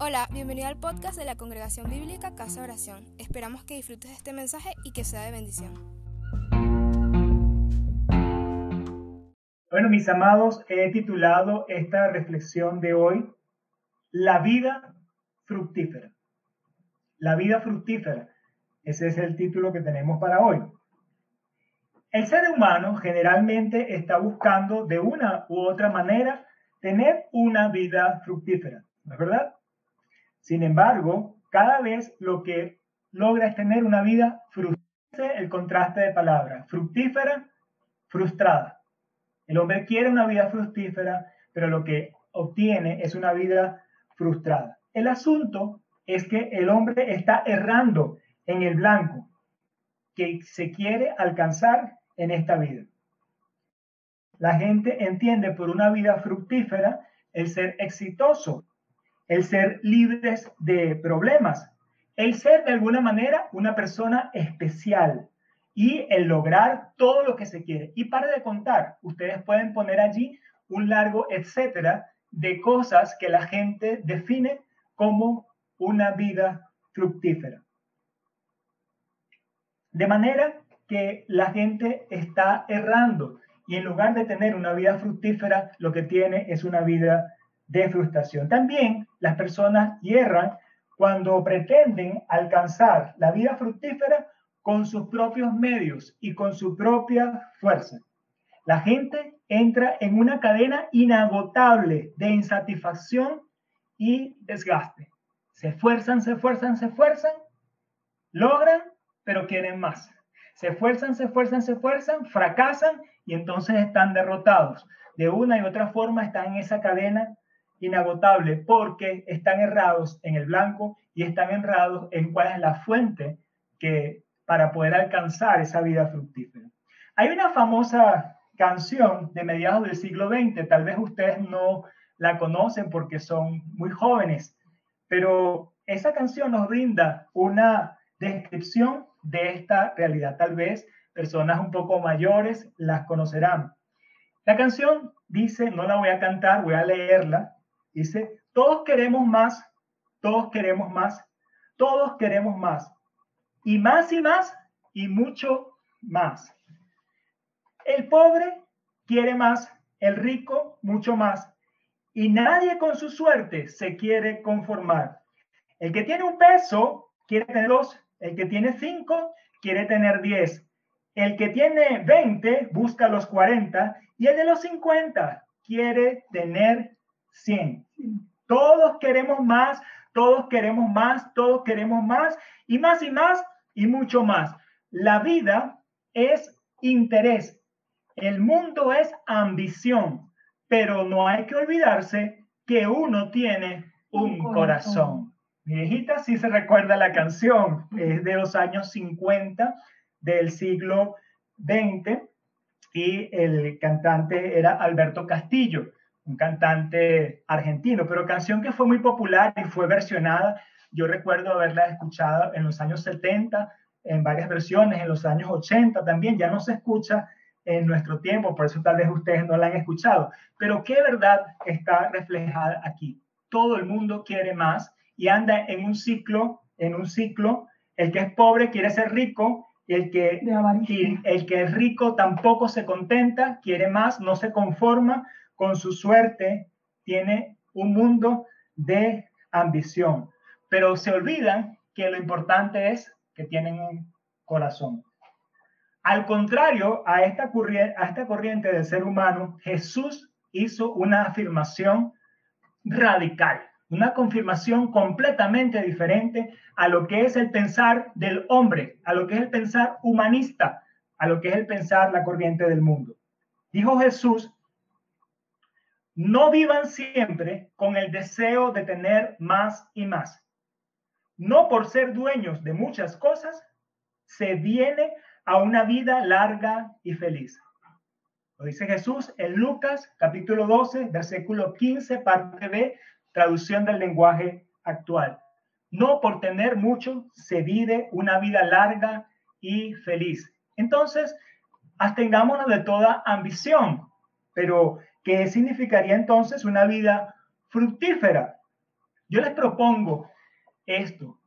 Hola, bienvenido al podcast de la Congregación Bíblica Casa Oración. Esperamos que disfrutes de este mensaje y que sea de bendición. Bueno, mis amados, he titulado esta reflexión de hoy La vida fructífera. La vida fructífera. Ese es el título que tenemos para hoy. El ser humano generalmente está buscando de una u otra manera tener una vida fructífera, ¿no es verdad? Sin embargo, cada vez lo que logra es tener una vida fructífera, el contraste de palabras, fructífera, frustrada. El hombre quiere una vida fructífera, pero lo que obtiene es una vida frustrada. El asunto es que el hombre está errando en el blanco que se quiere alcanzar en esta vida. La gente entiende por una vida fructífera el ser exitoso, el ser libres de problemas, el ser de alguna manera una persona especial y el lograr todo lo que se quiere. Y para de contar, ustedes pueden poner allí un largo etcétera de cosas que la gente define como una vida fructífera. De manera que la gente está errando y en lugar de tener una vida fructífera, lo que tiene es una vida de frustración. También las personas hierran cuando pretenden alcanzar la vida fructífera con sus propios medios y con su propia fuerza. La gente entra en una cadena inagotable de insatisfacción y desgaste. Se esfuerzan, se esfuerzan, se esfuerzan, logran, pero quieren más. Se esfuerzan, se esfuerzan, se esfuerzan, fracasan y entonces están derrotados. De una y otra forma están en esa cadena inagotable porque están errados en el blanco y están errados en cuál es la fuente que para poder alcanzar esa vida fructífera. Hay una famosa canción de mediados del siglo XX, tal vez ustedes no la conocen porque son muy jóvenes, pero esa canción nos brinda una descripción de esta realidad. Tal vez personas un poco mayores las conocerán. La canción dice, no la voy a cantar, voy a leerla, Dice, todos queremos más, todos queremos más, todos queremos más. Y más y más y mucho más. El pobre quiere más, el rico mucho más. Y nadie con su suerte se quiere conformar. El que tiene un peso quiere tener dos, el que tiene cinco quiere tener diez. El que tiene veinte busca los cuarenta y el de los cincuenta quiere tener 100. Todos queremos más, todos queremos más, todos queremos más y más y más y mucho más. La vida es interés. El mundo es ambición, pero no hay que olvidarse que uno tiene un corazón. Mi viejita sí se recuerda la canción, es de los años 50 del siglo XX y el cantante era Alberto Castillo un cantante argentino, pero canción que fue muy popular y fue versionada. Yo recuerdo haberla escuchado en los años 70, en varias versiones, en los años 80 también, ya no se escucha en nuestro tiempo, por eso tal vez ustedes no la han escuchado. Pero qué verdad está reflejada aquí. Todo el mundo quiere más y anda en un ciclo, en un ciclo, el que es pobre quiere ser rico, el que, y el que es rico tampoco se contenta, quiere más, no se conforma, con su suerte, tiene un mundo de ambición, pero se olvidan que lo importante es que tienen un corazón. Al contrario a esta, corriente del ser humano, Jesús hizo una afirmación radical, una confirmación completamente diferente a lo que es el pensar del hombre, a lo que es el pensar humanista, a lo que es el pensar la corriente del mundo. Dijo Jesús no vivan siempre con el deseo de tener más y más. No por ser dueños de muchas cosas, se viene a una vida larga y feliz. Lo dice Jesús en Lucas capítulo 12, versículo 15, parte B, traducción del lenguaje actual. No por tener mucho se vive una vida larga y feliz. Entonces, abstengámonos de toda ambición, pero ¿Qué significaría entonces una vida fructífera? Yo les propongo esto.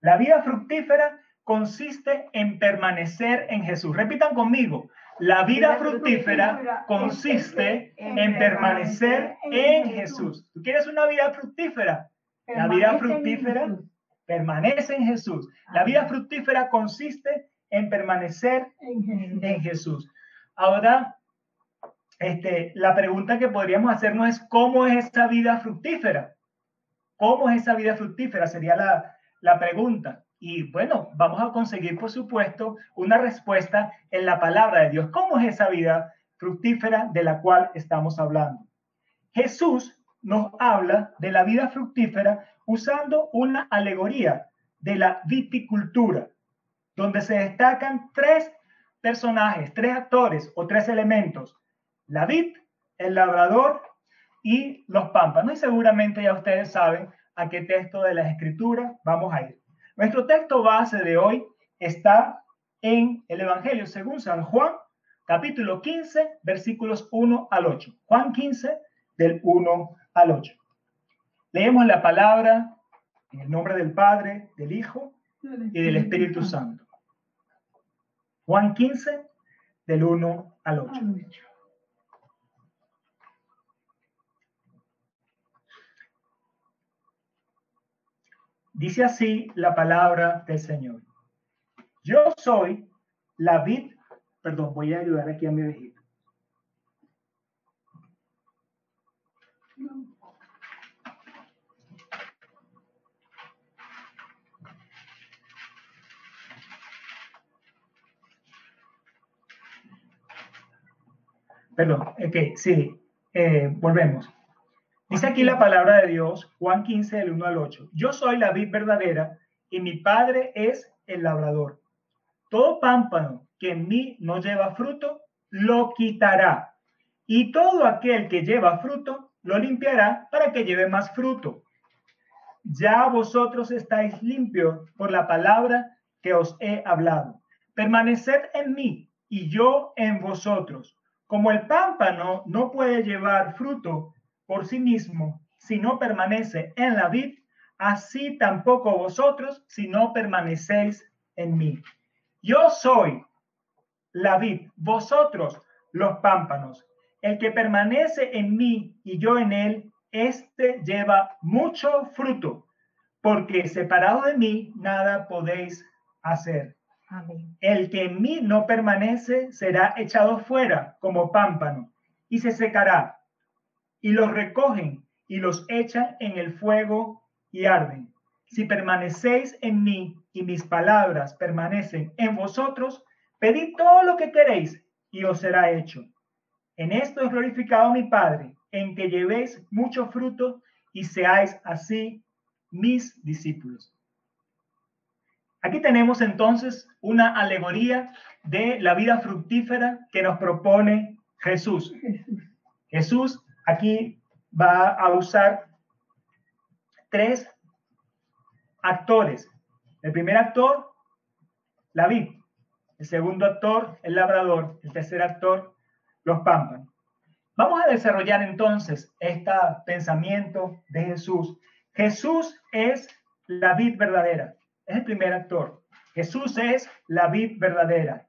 La vida fructífera consiste en permanecer en Jesús. Repitan conmigo. La vida fructífera consiste en permanecer en Jesús. ¿Tú quieres una vida fructífera? La vida fructífera permanece en Jesús. La vida fructífera consiste en permanecer en Jesús. Ahora, este, la pregunta que podríamos hacernos es, ¿cómo es esa vida fructífera? ¿Cómo es esa vida fructífera? Sería la, la pregunta. Y bueno, vamos a conseguir, por supuesto, una respuesta en la palabra de Dios. ¿Cómo es esa vida fructífera de la cual estamos hablando? Jesús nos habla de la vida fructífera usando una alegoría de la viticultura, donde se destacan tres personajes, tres actores o tres elementos, la vid, el labrador y los pámpanos. Y seguramente ya ustedes saben a qué texto de la escritura vamos a ir. Nuestro texto base de hoy está en el Evangelio según San Juan, capítulo 15, versículos 1 al 8. Juan 15, del 1 al 8. Leemos la palabra en el nombre del Padre, del Hijo y del Espíritu Santo. Juan 15, del 1 al 8. Dice así la palabra del Señor. Yo soy la vid, perdón, voy a ayudar aquí a mi viejito. Perdón, ok, sí, eh, volvemos. Dice aquí la palabra de Dios, Juan 15, del 1 al 8. Yo soy la vid verdadera y mi padre es el labrador. Todo pámpano que en mí no lleva fruto, lo quitará. Y todo aquel que lleva fruto, lo limpiará para que lleve más fruto. Ya vosotros estáis limpios por la palabra que os he hablado. Permaneced en mí y yo en vosotros. Como el pámpano no puede llevar fruto por sí mismo si no permanece en la vid, así tampoco vosotros si no permanecéis en mí. Yo soy la vid, vosotros los pámpanos. El que permanece en mí y yo en él, éste lleva mucho fruto, porque separado de mí nada podéis hacer. El que en mí no permanece será echado fuera como pámpano y se secará y los recogen y los echan en el fuego y arden. Si permanecéis en mí y mis palabras permanecen en vosotros, pedid todo lo que queréis y os será hecho. En esto es glorificado mi Padre, en que llevéis mucho fruto y seáis así mis discípulos. Aquí tenemos entonces una alegoría de la vida fructífera que nos propone Jesús. Jesús aquí va a usar tres actores. El primer actor, la vid. El segundo actor, el labrador. El tercer actor, los pámpanos. Vamos a desarrollar entonces este pensamiento de Jesús. Jesús es la vid verdadera. Es el primer actor. Jesús es la vid verdadera.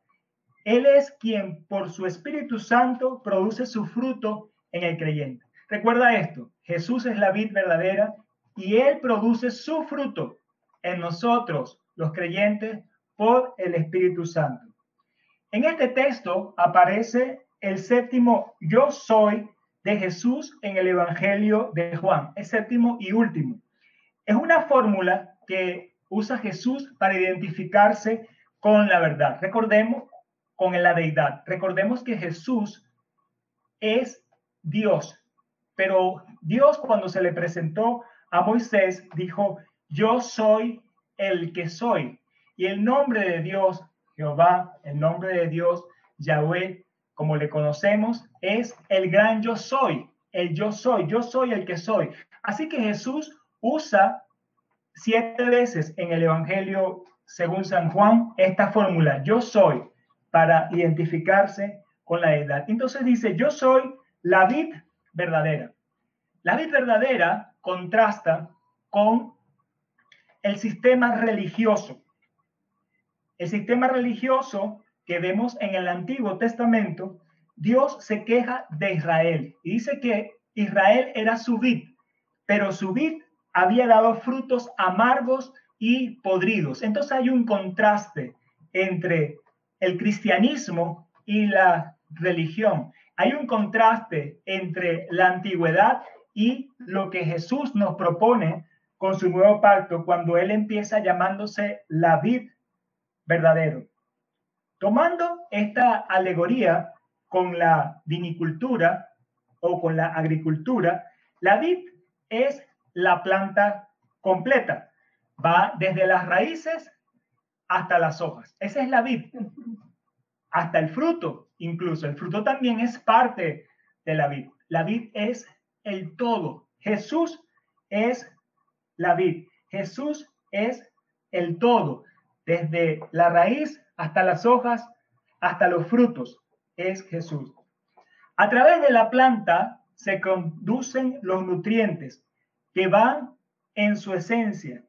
Él es quien por su Espíritu Santo produce su fruto en el creyente. Recuerda esto, Jesús es la vid verdadera y Él produce su fruto en nosotros, los creyentes, por el Espíritu Santo. En este texto aparece el séptimo yo soy de Jesús en el Evangelio de Juan, el séptimo y último. Es una fórmula que usa Jesús para identificarse con la verdad. Recordemos con la deidad. Recordemos que Jesús es Dios. Pero Dios cuando se le presentó a Moisés dijo, yo soy el que soy. Y el nombre de Dios, Jehová, el nombre de Dios, Yahweh, como le conocemos, es el gran yo soy, el yo soy, yo soy el que soy. Así que Jesús usa siete veces en el Evangelio, según San Juan, esta fórmula, yo soy, para identificarse con la edad. Entonces dice, yo soy la vid verdadera. La vid verdadera contrasta con el sistema religioso. El sistema religioso que vemos en el Antiguo Testamento, Dios se queja de Israel y dice que Israel era su vid, pero su vid había dado frutos amargos y podridos. Entonces hay un contraste entre el cristianismo y la religión. Hay un contraste entre la antigüedad y lo que Jesús nos propone con su nuevo pacto cuando él empieza llamándose la vid verdadero. Tomando esta alegoría con la vinicultura o con la agricultura, la vid es la planta completa. Va desde las raíces hasta las hojas. Esa es la vid. Hasta el fruto, incluso. El fruto también es parte de la vid. La vid es el todo. Jesús es la vid. Jesús es el todo. Desde la raíz hasta las hojas, hasta los frutos, es Jesús. A través de la planta se conducen los nutrientes que van en su esencia,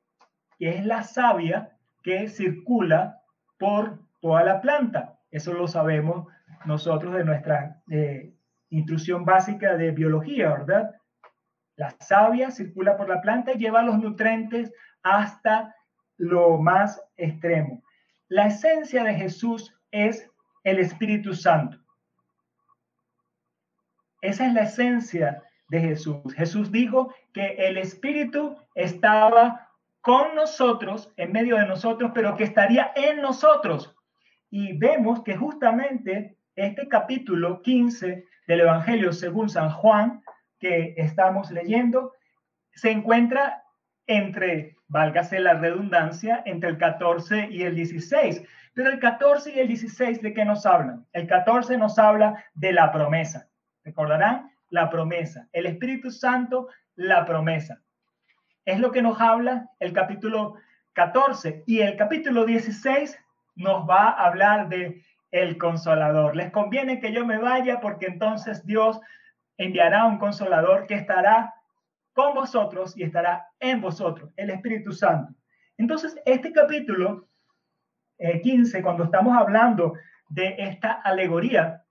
que es la savia que circula por toda la planta. Eso lo sabemos nosotros de nuestra eh, instrucción básica de biología, ¿verdad? La savia circula por la planta y lleva los nutrientes hasta lo más extremo. La esencia de Jesús es el Espíritu Santo. Esa es la esencia de Jesús. Jesús dijo que el Espíritu estaba con nosotros, en medio de nosotros, pero que estaría en nosotros. Y vemos que justamente este capítulo 15 del Evangelio según San Juan, que estamos leyendo, se encuentra entre, válgase la redundancia, entre el 14 y el 16. Pero el 14 y el 16, ¿de qué nos hablan? El 14 nos habla de la promesa. ¿Recordarán? La promesa. El Espíritu Santo, la promesa. Es lo que nos habla el capítulo 14. Y el capítulo 16 nos va a hablar de el consolador. Les conviene que yo me vaya porque entonces Dios enviará un consolador que estará con vosotros y estará en vosotros, el Espíritu Santo. Entonces, este capítulo 15, eh, cuando estamos hablando de esta alegoría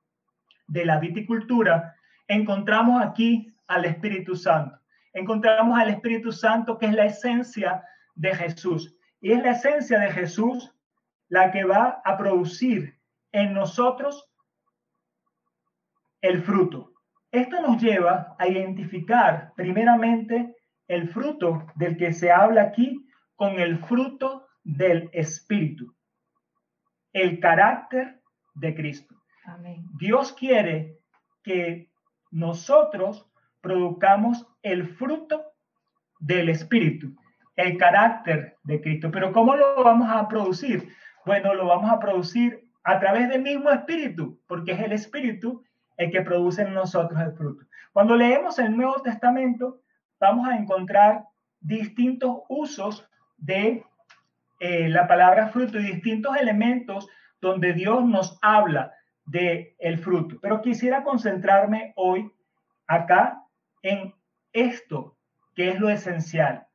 de la viticultura, encontramos aquí al Espíritu Santo. Encontramos al Espíritu Santo que es la esencia de Jesús. Y es la esencia de Jesús la que va a producir en nosotros el fruto. Esto nos lleva a identificar primeramente el fruto del que se habla aquí con el fruto del Espíritu, el carácter de Cristo. Dios quiere que nosotros produzcamos el fruto del Espíritu, el carácter de Cristo. Pero ¿cómo lo vamos a producir? Bueno, lo vamos a producir a través del mismo Espíritu, porque es el Espíritu el que produce en nosotros el fruto. Cuando leemos el Nuevo Testamento, vamos a encontrar distintos usos de eh, la palabra fruto y distintos elementos donde Dios nos habla de el fruto. Pero quisiera concentrarme hoy acá en esto, que es lo esencial.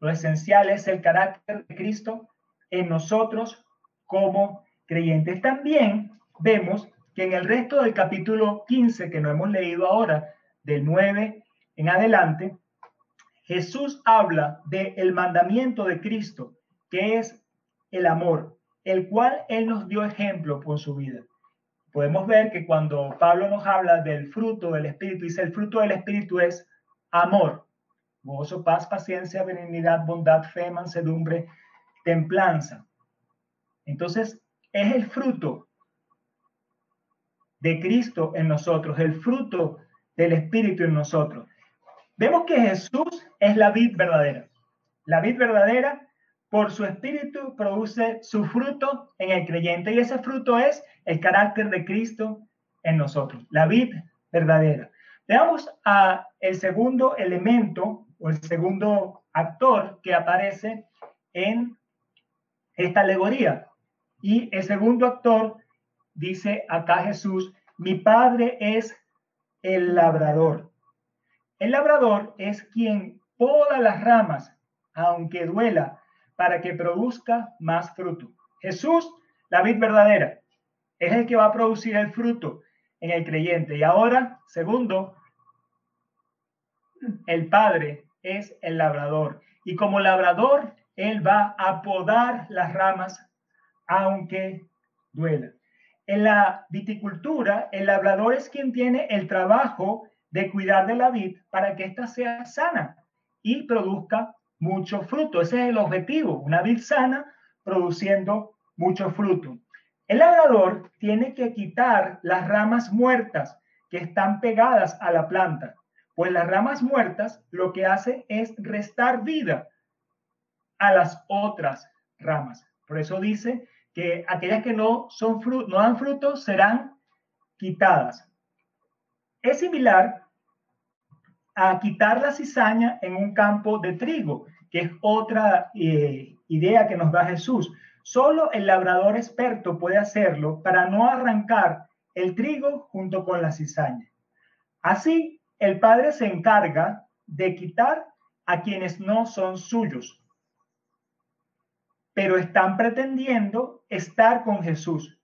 Lo esencial es el carácter de Cristo en nosotros como creyentes. También vemos que en el resto del capítulo 15 que no hemos leído ahora, del 9 en adelante, Jesús habla del el mandamiento de Cristo, que es el amor, el cual Él nos dio ejemplo por su vida. Podemos ver que cuando Pablo nos habla del fruto del Espíritu, dice el fruto del Espíritu es amor, gozo, paz, paciencia, benignidad, bondad, fe, mansedumbre, templanza. Entonces, es el fruto de Cristo en nosotros, el fruto del Espíritu en nosotros. Vemos que Jesús es la vid verdadera. La vid verdadera, por su Espíritu, produce su fruto en el creyente y ese fruto es el carácter de Cristo en nosotros, la vid verdadera. Veamos a el segundo elemento o el segundo actor que aparece en esta alegoría. Y el segundo actor dice acá Jesús, mi padre es el labrador. El labrador es quien poda las ramas aunque duela, para que produzca más fruto. Jesús, la vid verdadera, es el que va a producir el fruto en el creyente. Y ahora, segundo, el Padre es el labrador. Y como labrador, Él va a podar las ramas, aunque duela. En la viticultura, el labrador es quien tiene el trabajo de cuidar de la vid para que ésta sea sana y produzca mucho fruto. Ese es el objetivo, una vid sana produciendo mucho fruto. El labrador tiene que quitar las ramas muertas que están pegadas a la planta, pues las ramas muertas lo que hace es restar vida a las otras ramas. Por eso dice que aquellas que no, son no dan frutos serán quitadas. Es similar a quitar la cizaña en un campo de trigo, que es otra eh, idea que nos da Jesús. Solo el labrador experto puede hacerlo para no arrancar el trigo junto con la cizaña. Así, el Padre se encarga de quitar a quienes no son suyos, pero están pretendiendo estar con Jesús,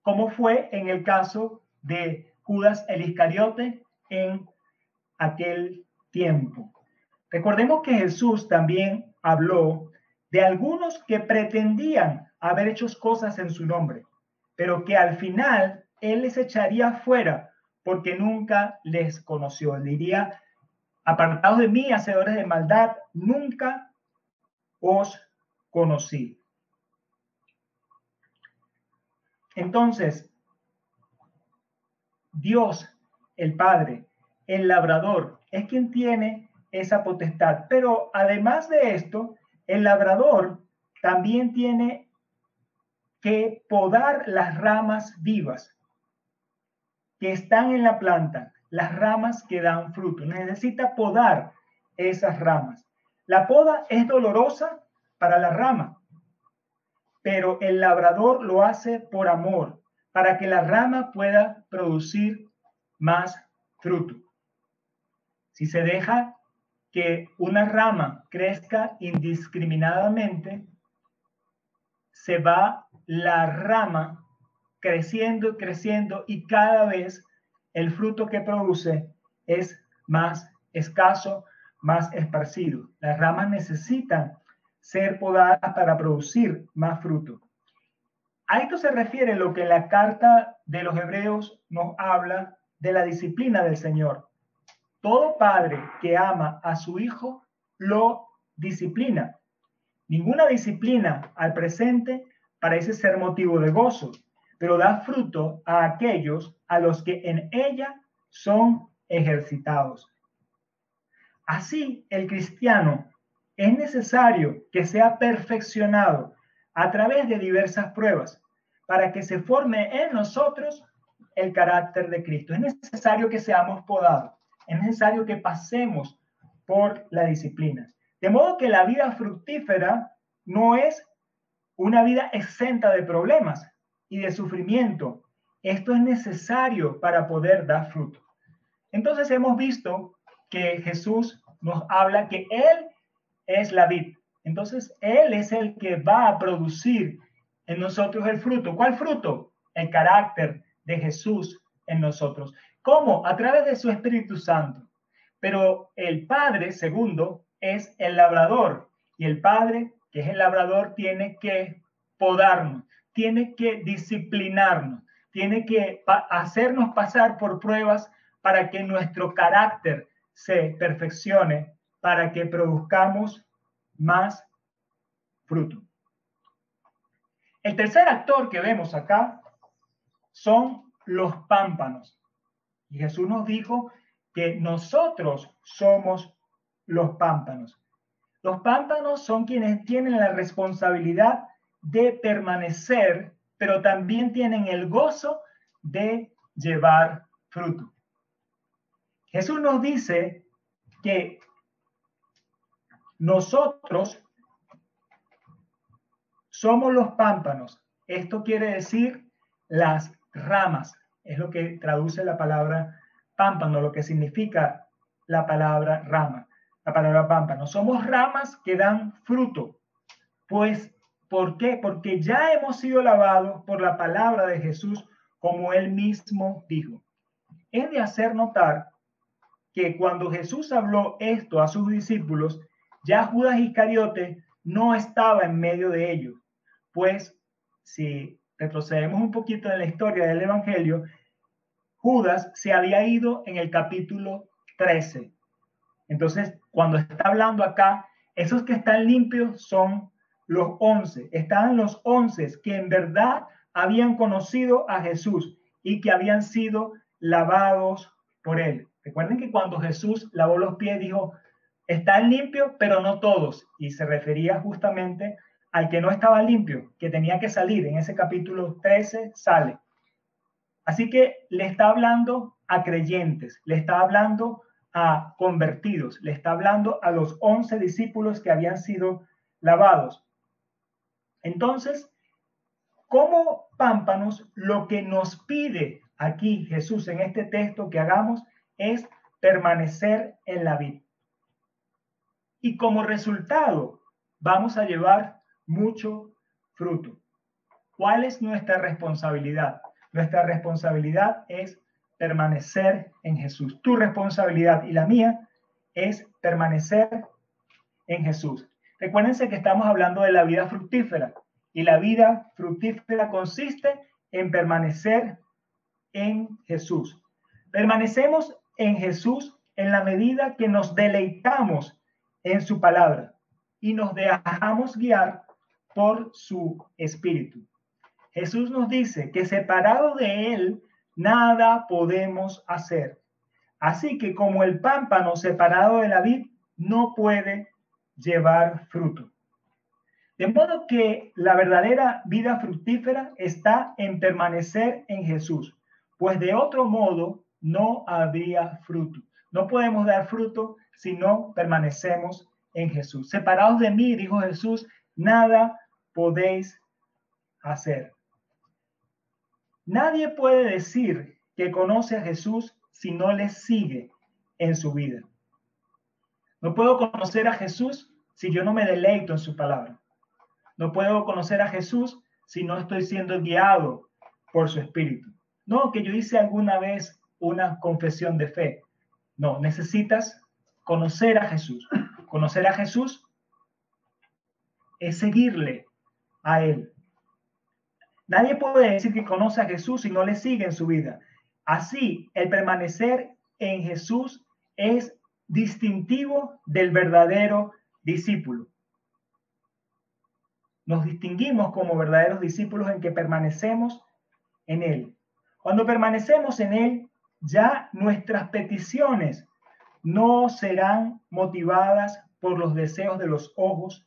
como fue en el caso de Judas el Iscariote en aquel tiempo. Recordemos que Jesús también habló de algunos que pretendían haber hecho cosas en su nombre, pero que al final él les echaría fuera porque nunca les conoció. Él diría, apartados de mí, hacedores de maldad, nunca os conocí. Entonces, Dios, el Padre, el labrador, es quien tiene esa potestad. Pero además de esto, el labrador también tiene que podar las ramas vivas que están en la planta, las ramas que dan fruto. Necesita podar esas ramas. La poda es dolorosa para la rama, pero el labrador lo hace por amor, para que la rama pueda producir más fruto. Si se deja que una rama crezca indiscriminadamente, se va la rama creciendo creciendo y cada vez el fruto que produce es más escaso, más esparcido. Las ramas necesitan ser podadas para producir más fruto. A esto se refiere lo que la carta de los hebreos nos habla de la disciplina del Señor. Todo padre que ama a su hijo lo disciplina. Ninguna disciplina al presente parece ser motivo de gozo, pero da fruto a aquellos a los que en ella son ejercitados. Así, el cristiano es necesario que sea perfeccionado a través de diversas pruebas para que se forme en nosotros el carácter de Cristo. Es necesario que seamos podados es necesario que pasemos por la disciplina. De modo que la vida fructífera no es una vida exenta de problemas y de sufrimiento. Esto es necesario para poder dar fruto. Entonces hemos visto que Jesús nos habla que Él es la vid. Entonces Él es el que va a producir en nosotros el fruto. ¿Cuál fruto? El carácter de Jesús en nosotros. ¿Cómo? A través de su Espíritu Santo. Pero el Padre, segundo, es el labrador. Y el Padre, que es el labrador, tiene que podarnos, tiene que disciplinarnos, tiene que hacernos pasar por pruebas para que nuestro carácter se perfeccione, para que produzcamos más fruto. El tercer actor que vemos acá son los pámpanos. Y Jesús nos dijo que nosotros somos los pámpanos. Los pámpanos son quienes tienen la responsabilidad de permanecer, pero también tienen el gozo de llevar fruto. Jesús nos dice que nosotros somos los pámpanos. Esto quiere decir las ramas es lo que traduce la palabra pámpano, lo que significa la palabra rama. la palabra pámpano. Somos ramas que dan fruto. Pues, ¿por qué? Porque ya hemos sido lavados por la palabra de Jesús, como él mismo dijo. Es de hacer notar que cuando Jesús habló esto a sus discípulos, ya Judas Iscariote no estaba en medio de ellos. Pues, si retrocedemos un poquito en la historia del Evangelio, Judas se había ido en el capítulo 13. Entonces, cuando está hablando acá, esos que están limpios son los 11. Estaban los 11 que en verdad habían conocido a Jesús y que habían sido lavados por él. Recuerden que cuando Jesús lavó los pies dijo, están limpios, pero no todos. Y se refería justamente al que no estaba limpio, que tenía que salir. En ese capítulo 13 sale. Así que le está hablando a creyentes, le está hablando a convertidos, le está hablando a los once discípulos que habían sido lavados. Entonces, como pámpanos, lo que nos pide aquí Jesús en este texto que hagamos es permanecer en la vida. Y como resultado, vamos a llevar mucho fruto. ¿Cuál es nuestra responsabilidad? Nuestra responsabilidad es permanecer en Jesús. Tu responsabilidad y la mía es permanecer en Jesús. Recuérdense que estamos hablando de la vida fructífera y la vida fructífera consiste en permanecer en Jesús. Permanecemos en Jesús en la medida que nos deleitamos en su palabra y nos dejamos guiar por su espíritu. Jesús nos dice que separado de Él, nada podemos hacer. Así que como el pámpano separado de la vid no puede llevar fruto. De modo que la verdadera vida fructífera está en permanecer en Jesús, pues de otro modo no habría fruto. No podemos dar fruto si no permanecemos en Jesús. Separados de mí, dijo Jesús, nada podéis hacer. Nadie puede decir que conoce a Jesús si no le sigue en su vida. No puedo conocer a Jesús si yo no me deleito en su palabra. No puedo conocer a Jesús si no estoy siendo guiado por su espíritu. No, que yo hice alguna vez una confesión de fe. No, necesitas conocer a Jesús. Conocer a Jesús es seguirle a Él. Nadie puede decir que conoce a Jesús si no le sigue en su vida. Así, el permanecer en Jesús es distintivo del verdadero discípulo. Nos distinguimos como verdaderos discípulos en que permanecemos en Él. Cuando permanecemos en Él, ya nuestras peticiones no serán motivadas por los deseos de los ojos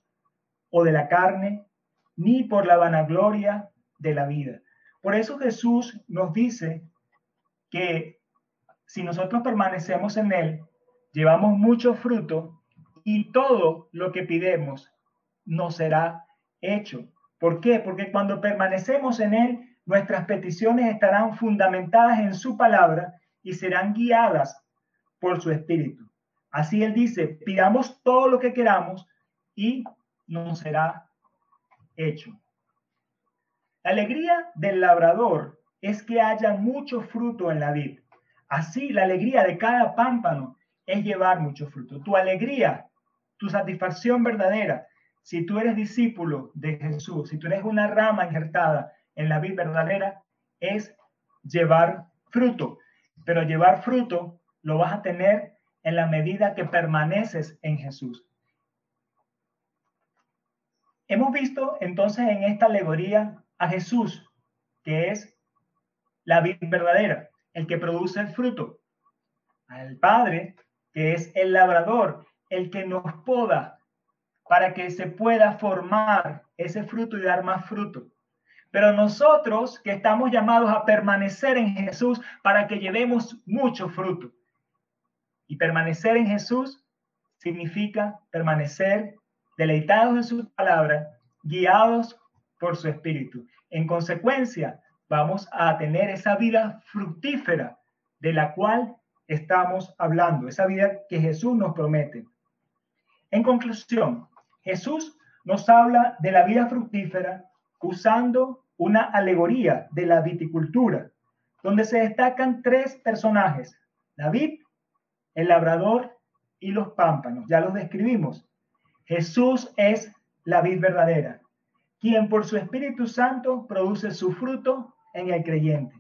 o de la carne, ni por la vanagloria de la vida. Por eso Jesús nos dice que si nosotros permanecemos en Él, llevamos mucho fruto y todo lo que pidemos nos será hecho. ¿Por qué? Porque cuando permanecemos en Él, nuestras peticiones estarán fundamentadas en su palabra y serán guiadas por su espíritu. Así Él dice, pidamos todo lo que queramos y nos será hecho. La alegría del labrador es que haya mucho fruto en la vid. Así, la alegría de cada pámpano es llevar mucho fruto. Tu alegría, tu satisfacción verdadera, si tú eres discípulo de Jesús, si tú eres una rama injertada en la vid verdadera, es llevar fruto. Pero llevar fruto lo vas a tener en la medida que permaneces en Jesús. Hemos visto entonces en esta alegoría a Jesús, que es la vida verdadera, el que produce el fruto, al Padre, que es el labrador, el que nos poda para que se pueda formar ese fruto y dar más fruto. Pero nosotros que estamos llamados a permanecer en Jesús para que llevemos mucho fruto. Y permanecer en Jesús significa permanecer deleitados en su palabra, guiados por su espíritu. En consecuencia, vamos a tener esa vida fructífera de la cual estamos hablando, esa vida que Jesús nos promete. En conclusión, Jesús nos habla de la vida fructífera usando una alegoría de la viticultura, donde se destacan tres personajes, David, el labrador y los pámpanos. Ya los describimos. Jesús es la vid verdadera, quien por su Espíritu Santo produce su fruto en el creyente.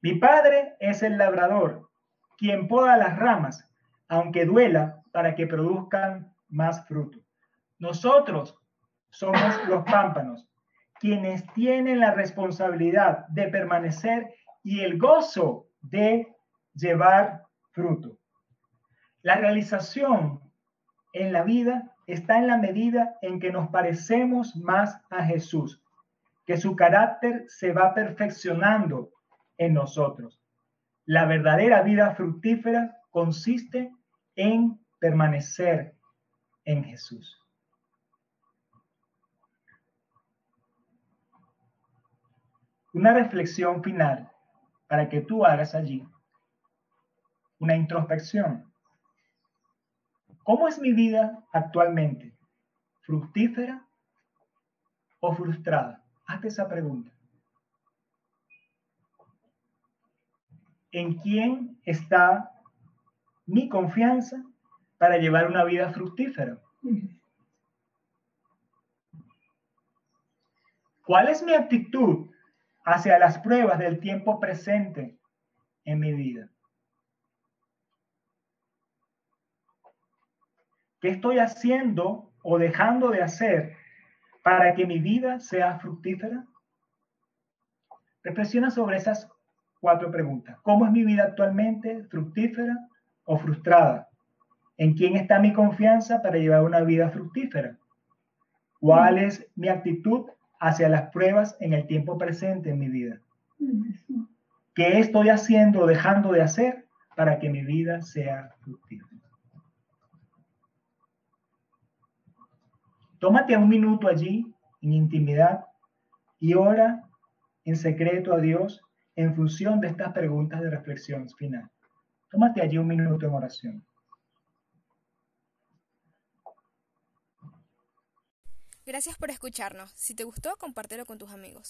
Mi Padre es el labrador, quien poda las ramas, aunque duela, para que produzcan más fruto. Nosotros somos los pámpanos, quienes tienen la responsabilidad de permanecer y el gozo de llevar fruto. La realización en la vida está en la medida en que nos parecemos más a Jesús, que su carácter se va perfeccionando en nosotros. La verdadera vida fructífera consiste en permanecer en Jesús. Una reflexión final para que tú hagas allí una introspección. ¿Cómo es mi vida actualmente? ¿Fructífera o frustrada? Hazte esa pregunta. ¿En quién está mi confianza para llevar una vida fructífera? ¿Cuál es mi actitud hacia las pruebas del tiempo presente en mi vida? ¿Qué estoy haciendo o dejando de hacer para que mi vida sea fructífera? Reflexiona sobre esas cuatro preguntas. ¿Cómo es mi vida actualmente? ¿Fructífera o frustrada? ¿En quién está mi confianza para llevar una vida fructífera? ¿Cuál es mi actitud hacia las pruebas en el tiempo presente en mi vida? ¿Qué estoy haciendo o dejando de hacer para que mi vida sea fructífera? Tómate un minuto allí, en intimidad, y ora en secreto a Dios en función de estas preguntas de reflexión final. Tómate allí un minuto en oración. Gracias por escucharnos. Si te gustó, compártelo con tus amigos.